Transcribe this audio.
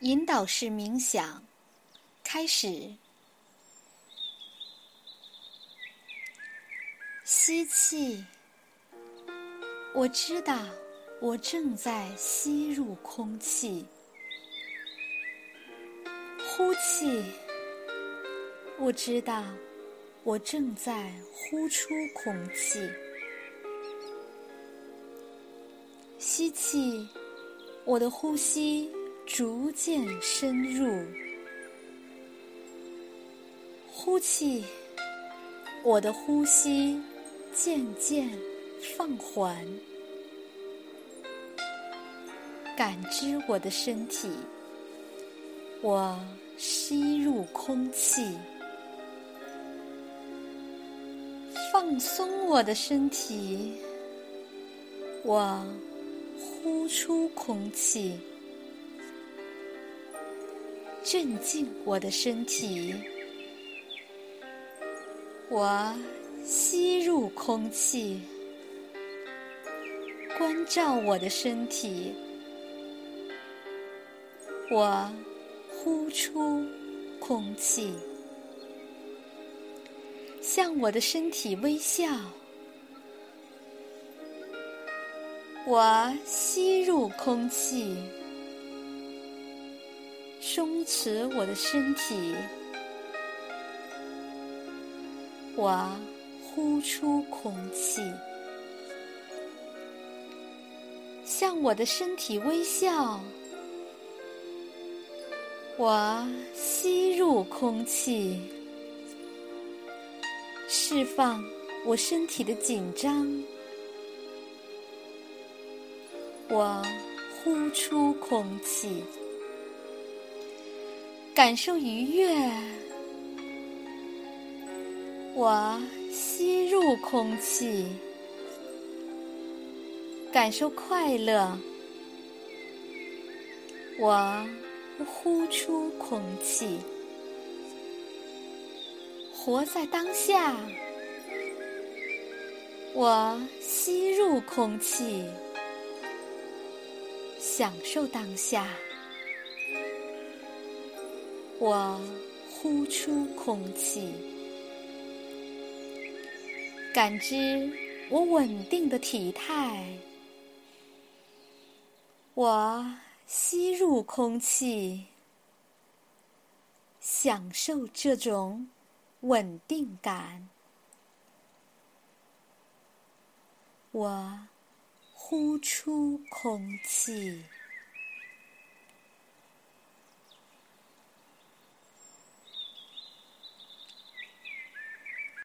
引导式冥想，开始。吸气，我知道我正在吸入空气。呼气，我知道我正在呼出空气。吸气，我的呼吸。逐渐深入，呼气，我的呼吸渐渐放缓，感知我的身体，我吸入空气，放松我的身体，我呼出空气。镇静我的身体，我吸入空气；关照我的身体，我呼出空气。向我的身体微笑，我吸入空气。松弛我的身体，我呼出空气，向我的身体微笑。我吸入空气，释放我身体的紧张。我呼出空气。感受愉悦，我吸入空气；感受快乐，我呼出空气。活在当下，我吸入空气，享受当下。我呼出空气，感知我稳定的体态。我吸入空气，享受这种稳定感。我呼出空气。